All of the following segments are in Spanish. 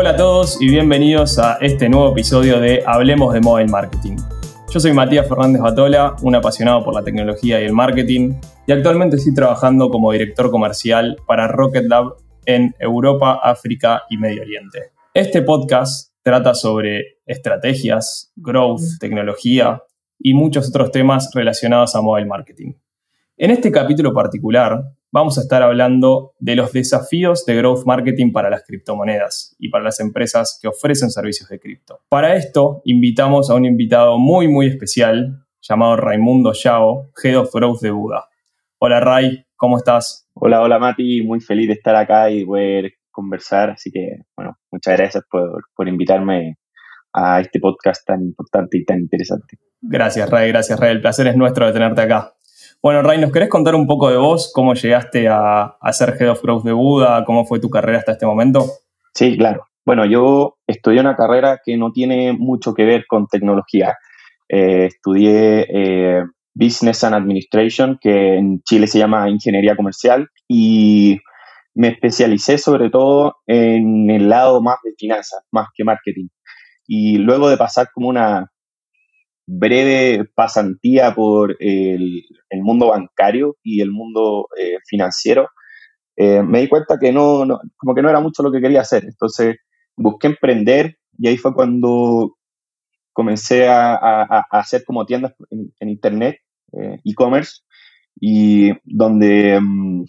Hola a todos y bienvenidos a este nuevo episodio de Hablemos de Mobile Marketing. Yo soy Matías Fernández Batola, un apasionado por la tecnología y el marketing, y actualmente estoy trabajando como director comercial para Rocket Lab en Europa, África y Medio Oriente. Este podcast trata sobre estrategias, growth, tecnología y muchos otros temas relacionados a mobile marketing. En este capítulo particular vamos a estar hablando de los desafíos de growth marketing para las criptomonedas y para las empresas que ofrecen servicios de cripto. Para esto, invitamos a un invitado muy, muy especial llamado Raimundo Yao, Head of Growth de Buda. Hola Ray, ¿cómo estás? Hola, hola Mati, muy feliz de estar acá y poder conversar, así que bueno, muchas gracias por, por invitarme a este podcast tan importante y tan interesante. Gracias Ray, gracias Ray, el placer es nuestro de tenerte acá. Bueno, Ray, ¿nos querés contar un poco de vos? ¿Cómo llegaste a, ser Head of Growth de Buda? ¿Cómo fue tu carrera hasta este momento? Sí, claro. Bueno, yo estudié una carrera que no tiene mucho que ver con tecnología. Eh, estudié eh, Business and Administration, que en Chile se llama Ingeniería Comercial, y me especialicé sobre todo en el lado más de finanzas, más que marketing. Y luego de pasar como una breve pasantía por el, mundo bancario y el mundo eh, financiero, eh, me di cuenta que no, como que no era mucho lo que quería hacer. Entonces busqué emprender y ahí fue cuando comencé a, hacer como tiendas en, internet, eh, e-commerce, y donde mm,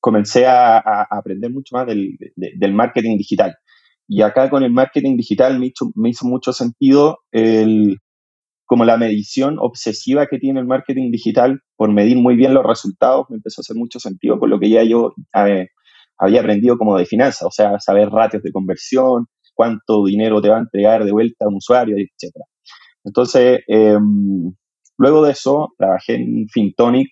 comencé a, aprender mucho más del, del, marketing digital. Y acá con el marketing digital me hizo, me hizo mucho sentido el, como la medición obsesiva que tiene el marketing digital por medir muy bien los resultados, me empezó a hacer mucho sentido con lo que ya yo eh, había aprendido como de finanzas, o sea, saber ratios de conversión, cuánto dinero te va a entregar de vuelta a un usuario, etc. Entonces, em, luego de eso, trabajé en Fintonic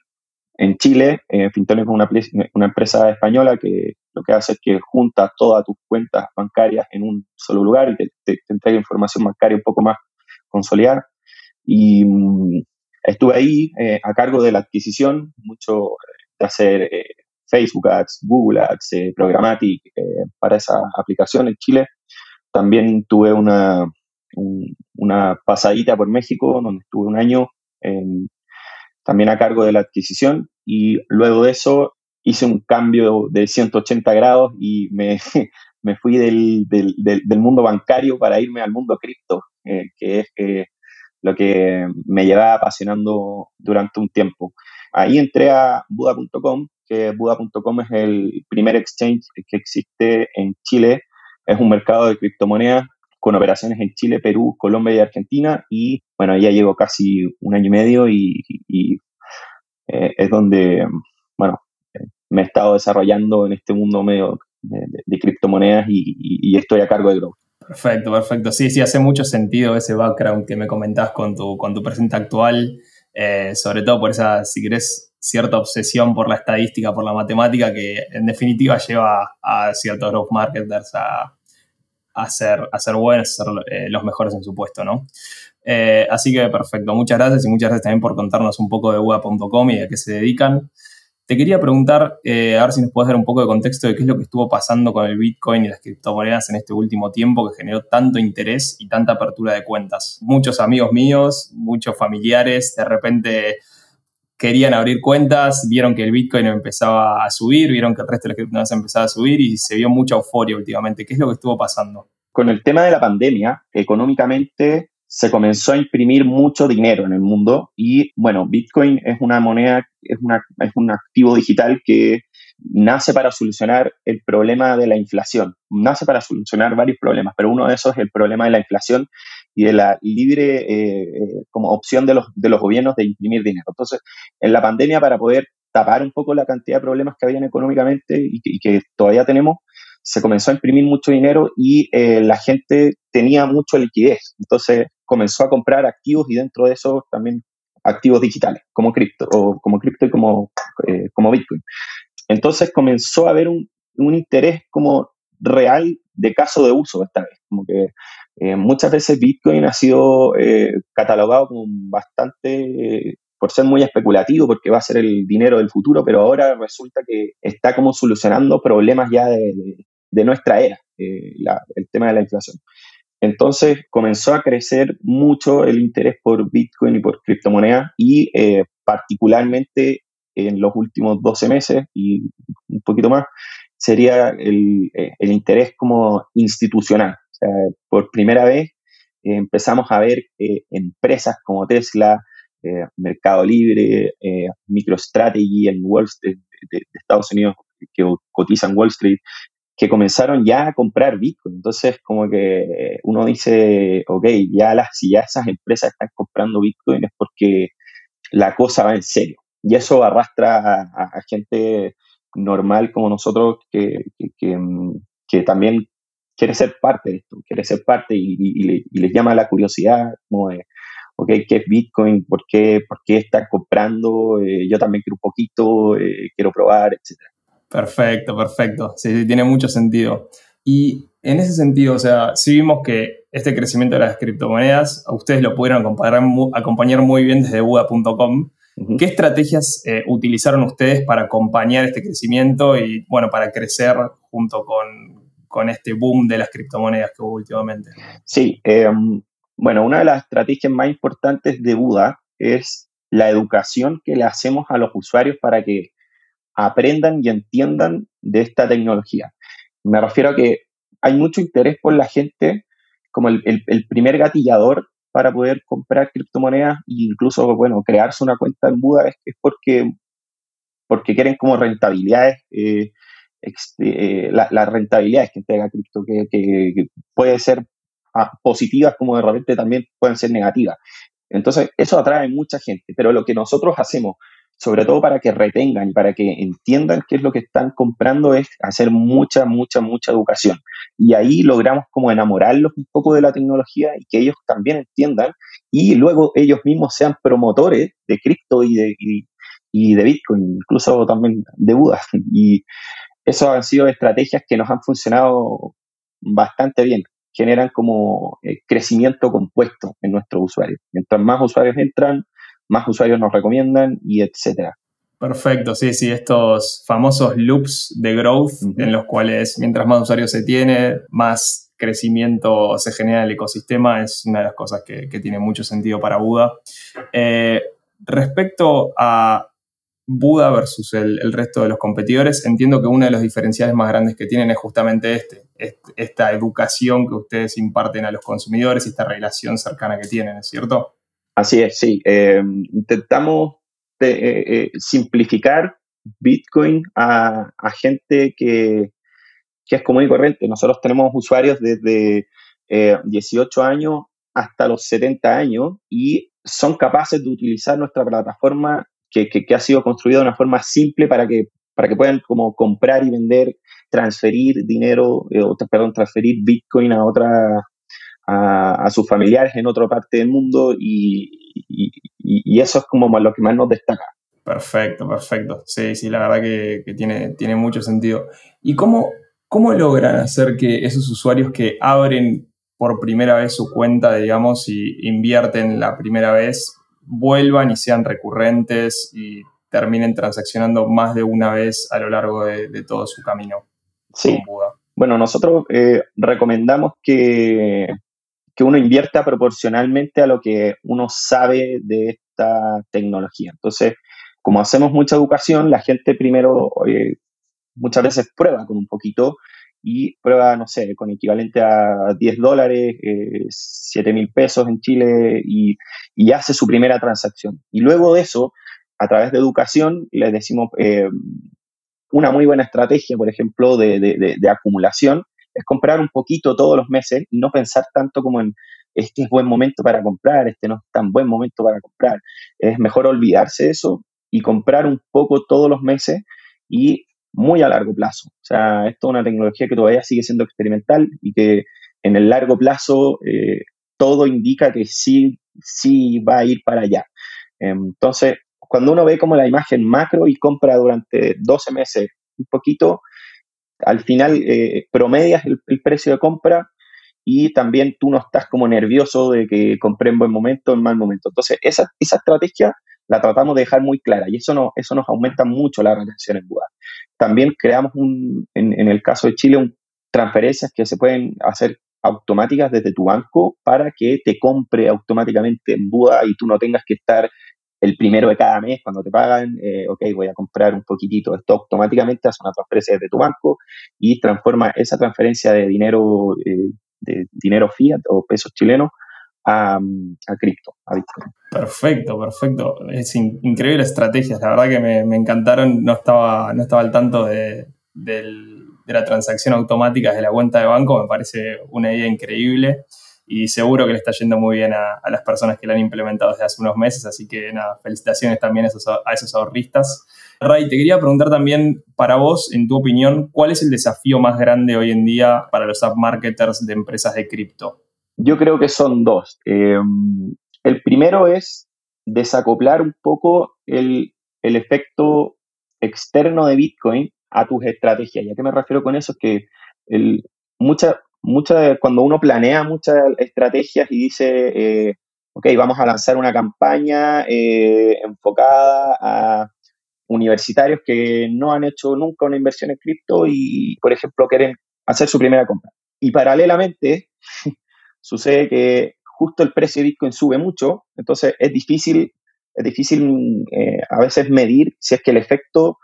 en Chile. Eh, Fintonic es una, una, empresa española que lo que hace es que junta todas tus cuentas bancarias en un solo lugar y te entrega información bancaria un poco más consolidada. Y mm, estuve ahí eh, a cargo de la adquisición, mucho de hacer eh, Facebook Ads, Google Ads, eh, Programmatic para esa aplicación en Chile. También tuve una, una pasadita por México, donde estuve un año también a cargo de la adquisición. Y luego de eso hice un cambio de 180 grados y me, me fui del, del, del, mundo bancario para irme al mundo cripto, que es lo que me llevaba apasionando durante un tiempo. Ahí entré a Buda.com, que Buda.com es el primer exchange que existe en Chile. Es un mercado de criptomonedas con operaciones en Chile, Perú, Colombia y Argentina. Y bueno, ya llevo casi un año y medio y, eh, es donde, bueno, me he estado desarrollando en este mundo medio de, criptomonedas y, y, estoy a cargo de Growth. Perfecto, perfecto. Sí, sí, hace mucho sentido ese background que me comentás con tu, con tu presente actual, eh, sobre todo por esa, si querés, cierta obsesión por la estadística, por la matemática, que en definitiva lleva a ciertos growth marketers a, a, ser, buenos, a ser eh, los mejores en su puesto, ¿no? Eh, así que perfecto, muchas gracias y muchas gracias también por contarnos un poco de UA.com y de qué se dedican. Te quería preguntar, eh, a ver si nos puedes dar un poco de contexto de qué es lo que estuvo pasando con el Bitcoin y las criptomonedas en este último tiempo que generó tanto interés y tanta apertura de cuentas. Muchos amigos míos, muchos familiares, de repente querían abrir cuentas, vieron que el Bitcoin empezaba a subir, vieron que el resto de las criptomonedas empezaba a subir y se vio mucha euforia últimamente. ¿Qué es lo que estuvo pasando? Con el tema de la pandemia, económicamente se comenzó a imprimir mucho dinero en el mundo y bueno, Bitcoin es una moneda, es, una, es un activo digital que nace para solucionar el problema de la inflación, nace para solucionar varios problemas, pero uno de esos es el problema de la inflación y de la libre eh, eh, como opción de los, de los gobiernos de imprimir dinero. Entonces, en la pandemia, para poder tapar un poco la cantidad de problemas que habían económicamente y y que todavía tenemos, se comenzó a imprimir mucho dinero y eh, la gente tenía mucha liquidez. Entonces comenzó a comprar activos y dentro de eso también activos digitales, como cripto, o como cripto y como, eh, como Bitcoin. Entonces comenzó a haber un, un, interés como real de caso de uso esta vez. Como que eh, muchas veces Bitcoin ha sido catalogado como bastante por ser muy especulativo, porque va a ser el dinero del futuro, pero ahora resulta que está como solucionando problemas ya de, de nuestra era. el tema de la inflación. Entonces comenzó a crecer mucho el interés por Bitcoin y por criptomonedas y particularmente en los últimos 12 meses y un poquito más, sería el, el interés como institucional. Por primera vez empezamos a ver empresas como Tesla, eh, Mercado Libre, eh, MicroStrategy en Wall Street, de, Estados Unidos que cotizan Wall Street, que comenzaron ya a comprar Bitcoin. Entonces, como que uno dice, ok, ya las, si ya esas empresas están comprando Bitcoin es porque la cosa va en serio. Y eso arrastra a, gente normal como nosotros que, que, también quiere ser parte de esto, quiere ser parte y, les llama la curiosidad, como de, ok, ¿qué es Bitcoin? ¿Por qué, por qué están comprando? Eh, yo también quiero un poquito, eh, quiero probar, etc. Perfecto, perfecto. Sí, tiene mucho sentido. Y en ese sentido, o sea, sí vimos que este crecimiento de las criptomonedas, a ustedes lo pudieron acompañar, muy bien desde Buda.com. ¿Qué estrategias eh, utilizaron ustedes para acompañar este crecimiento y, bueno, para crecer junto con, con este boom de las criptomonedas que hubo últimamente? Sí, em, bueno, una de las estrategias más importantes de Buda es la educación que le hacemos a los usuarios para que aprendan y entiendan de esta tecnología. Me refiero a que hay mucho interés por la gente como el, primer gatillador para poder comprar criptomonedas e incluso, bueno, crearse una cuenta en Buda es, porque, porque quieren como rentabilidades, eh, eh, las rentabilidades que entrega cripto, que puede ser positivas como de repente también pueden ser negativas. Entonces, eso atrae mucha gente, pero lo que nosotros hacemos, sobre todo para que retengan y para que entiendan qué es lo que están comprando, es hacer mucha, mucha, mucha educación. Y ahí logramos como enamorarlos un poco de la tecnología y que ellos también entiendan y luego ellos mismos sean promotores de cripto y de, y, de Bitcoin, incluso también de Buda. Y eso han sido estrategias que nos han funcionado bastante bien generan como eh, crecimiento compuesto en nuestros usuarios. Mientras más usuarios entran, más usuarios nos recomiendan y etcétera. Perfecto, sí, sí, estos famosos loops de growth en los cuales mientras más usuarios se tiene, más crecimiento se genera en el ecosistema, es una de las cosas que, tiene mucho sentido para Buda. Eh, respecto a Buda versus el, resto de los competidores, entiendo que uno de los diferenciales más grandes que tienen es justamente este, esta educación que ustedes imparten a los consumidores y esta relación cercana que tienen, ¿es cierto? Así es, sí. Eh, intentamos eh, eh, simplificar Bitcoin a, gente que, que, es común y corriente. Nosotros tenemos usuarios desde 18 años hasta los 70 años y son capaces de utilizar nuestra plataforma que, ha sido construido de una forma simple para que, para que puedan como comprar y vender, transferir dinero, eh, perdón, transferir Bitcoin a otra, a, sus familiares en otra parte del mundo y, eso es como lo que más nos destaca. Perfecto, perfecto. Sí, sí, la verdad que, tiene, tiene mucho sentido. ¿Y cómo, cómo logran hacer que esos usuarios que abren por primera vez su cuenta, digamos, y invierten la primera vez, vuelvan y sean recurrentes y terminen transaccionando más de una vez a lo largo de, todo su camino. Sí. Bueno, nosotros eh, recomendamos que, que uno invierta proporcionalmente a lo que uno sabe de esta tecnología. Entonces, como hacemos mucha educación, la gente primero muchas veces prueba con un poquito y prueba, no sé, con equivalente a 10 dólares, eh, 7 mil pesos en Chile y, hace su primera transacción. Y luego de eso, a través de educación, les decimos eh, una muy buena estrategia, por ejemplo, de, acumulación, es comprar un poquito todos los meses y no pensar tanto como en este es buen momento para comprar, este no es tan buen momento para comprar. Es mejor olvidarse de eso y comprar un poco todos los meses y muy a largo plazo. O sea, esto es una tecnología que todavía sigue siendo experimental y que en el largo plazo eh, todo indica que sí, sí va a ir para allá. Entonces, cuando uno ve como la imagen macro y compra durante 12 meses un poquito, al final eh, promedias el, precio de compra y también tú no estás como nervioso de que compré en buen momento o en mal momento. Entonces, esa, esa estrategia la tratamos de dejar muy clara y eso, no, eso nos aumenta mucho la retención en Buda. También creamos, un, en, el caso de Chile, un transferencias que se pueden hacer automáticas desde tu banco para que te compre automáticamente en Buda y tú no tengas que estar el primero de cada mes cuando te pagan, eh, ok, voy a comprar un poquitito, esto automáticamente hace una transferencia desde tu banco y transforma esa transferencia de dinero, eh, de dinero fiat o pesos chilenos a, a cripto, a Bitcoin. Perfecto, perfecto. Es increíble estrategia, la verdad que me, encantaron, no estaba, no estaba al tanto de, la transacción automática de la cuenta de banco, me parece una idea increíble y seguro que le está yendo muy bien a, las personas que la han implementado desde hace unos meses, así que nada, felicitaciones también a esos, ahorristas. Ray, te quería preguntar también para vos, en tu opinión, ¿cuál es el desafío más grande hoy en día para los app marketers de empresas de cripto? Yo creo que son dos. Em, el primero es desacoplar un poco el, efecto externo de Bitcoin a tus estrategias. ¿Y a qué me refiero con eso? Es que el, mucha, mucha, cuando uno planea muchas estrategias y dice, eh, ok, vamos a lanzar una campaña eh, enfocada a universitarios que no han hecho nunca una inversión en cripto y, por ejemplo, quieren hacer su primera compra. Y paralelamente, sucede que justo el precio de Bitcoin sube mucho, entonces es difícil, es difícil eh, a veces medir si es que el efecto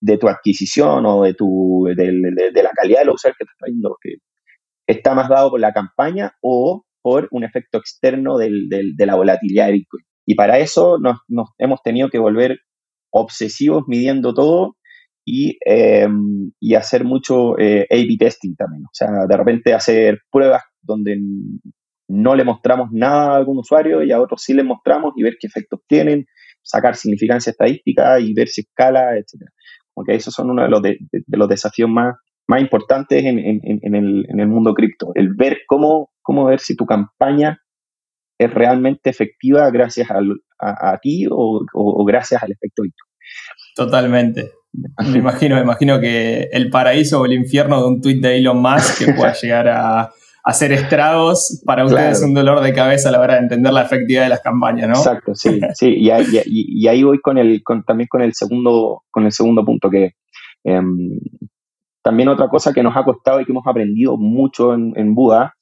de tu adquisición o de, tu, de, la calidad de los usuarios que te está que está más dado por la campaña o por un efecto externo de la volatilidad de Bitcoin. Y para eso nos, hemos tenido que volver obsesivos midiendo todo y, eh, y hacer mucho eh, A-B testing también. O sea, de repente hacer pruebas donde no le mostramos nada a algún usuario y a otros sí le mostramos y ver qué efectos tienen, sacar significancia estadística y ver si escala, etc. Porque esos son uno de los, de, los desafíos más, más importantes en, en, en, el, en el mundo cripto, el ver cómo, cómo ver si tu campaña es realmente efectiva gracias a, a, ti o, o, gracias al efecto Bitcoin. Totalmente. Me imagino, me imagino que el paraíso o el infierno de un tweet de Elon Musk que pueda llegar a hacer estragos para ustedes un dolor de cabeza a la hora de entender la efectividad de las campañas, ¿no? Exacto, sí, sí, y, y, ahí voy con el, con, también con el segundo, con el segundo punto que em, también otra cosa que nos ha costado y que hemos aprendido mucho en, Buda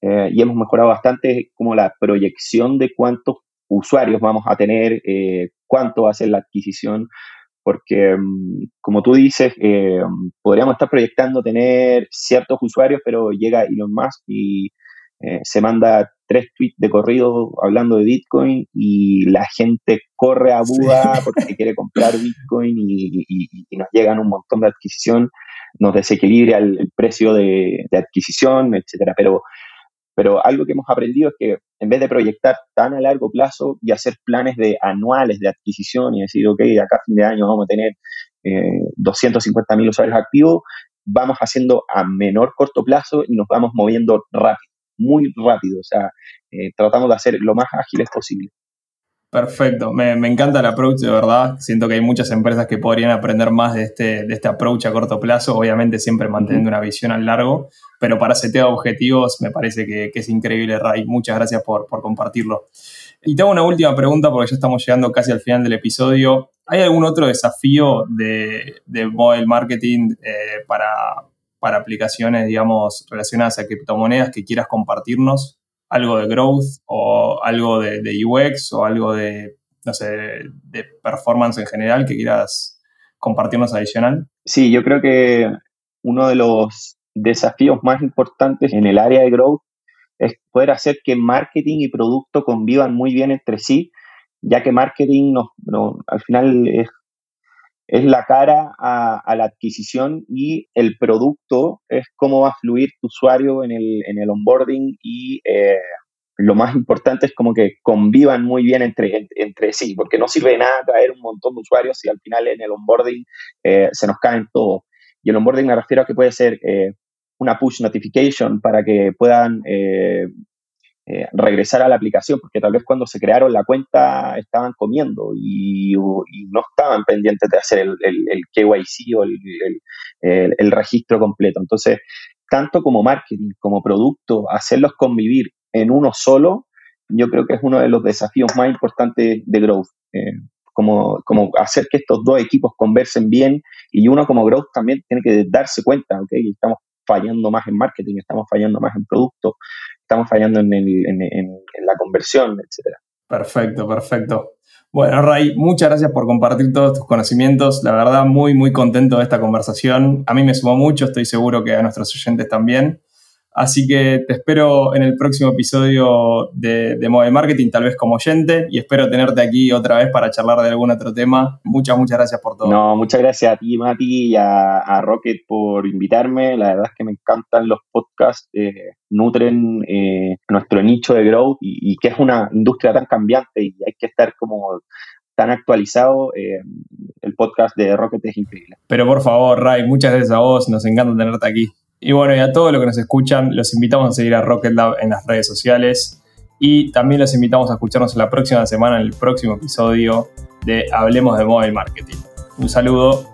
eh, y hemos mejorado bastante es como la proyección de cuántos usuarios vamos a tener, eh, cuánto va a ser la adquisición, porque mm, como tú dices, eh, podríamos estar proyectando tener ciertos usuarios, pero llega Elon Musk y eh, se manda tres tweets de corrido hablando de Bitcoin y la gente corre a Buda porque quiere comprar Bitcoin y, nos llegan un montón de adquisición, nos desequilibra el, precio de, de, adquisición, etcétera. Pero pero algo que hemos aprendido es que en vez de proyectar tan a largo plazo y hacer planes de anuales de adquisición y decir, ok, de acá a fin de año vamos a tener eh, 250 mil usuarios activos, vamos haciendo a menor corto plazo y nos vamos moviendo rápido, muy rápido. O sea, eh, tratamos de hacer lo más ágiles posible. Perfecto, me, encanta el approach, de verdad. Siento que hay muchas empresas que podrían aprender más de este, de este approach a corto plazo, obviamente siempre manteniendo una visión a largo, pero para setear objetivos me parece que, es increíble, Ray. Muchas gracias por, compartirlo. Y tengo una última pregunta porque ya estamos llegando casi al final del episodio. ¿Hay algún otro desafío de, de mobile marketing eh, para, para aplicaciones, digamos, relacionadas a criptomonedas que quieras compartirnos? algo de growth o algo de, UX o algo de, no sé, de performance en general que quieras compartirnos adicional? Sí, yo creo que uno de los desafíos más importantes en el área de growth es poder hacer que marketing y producto convivan muy bien entre sí, ya que marketing no, al final es es la cara a, la adquisición y el producto es cómo va a fluir tu usuario en el, en el onboarding y eh, lo más importante es como que convivan muy bien entre, entre sí, porque no sirve de nada traer un montón de usuarios si al final en el onboarding eh, se nos caen todos. Y el onboarding me refiero a que puede ser eh, una push notification para que puedan eh, regresar a la aplicación, porque tal vez cuando se crearon la cuenta estaban comiendo y, no estaban pendientes de hacer el, el, KYC o el, el, registro completo. Entonces, tanto como marketing, como producto, hacerlos convivir en uno solo, yo creo que es uno de los desafíos más importantes de Growth. Eh, como, como, hacer que estos dos equipos conversen bien y uno como Growth también tiene que darse cuenta, ¿ok? Estamos fallando más en marketing, estamos fallando más en producto, estamos fallando en, la conversión, etcétera. Perfecto, perfecto. Bueno, Ray, muchas gracias por compartir todos tus conocimientos. La verdad, muy, muy contento de esta conversación. A mí me sumó mucho, estoy seguro que a nuestros oyentes también. Así que te espero en el próximo episodio de, de Mobile Marketing, tal vez como oyente, y espero tenerte aquí otra vez para charlar de algún otro tema. Muchas, muchas gracias por todo. No, muchas gracias a ti, Mati, y a, Rocket por invitarme. La verdad es que me encantan los podcasts, eh, nutren eh, nuestro nicho de growth y, que es una industria tan cambiante y hay que estar como tan actualizado, eh, el podcast de Rocket es increíble. Pero por favor, Ray, muchas gracias a vos, nos encanta tenerte aquí. Y bueno, y a todos los que nos escuchan, los invitamos a seguir a Rocket Lab en las redes sociales y también los invitamos a escucharnos la próxima semana en el próximo episodio de Hablemos de Mobile Marketing. Un saludo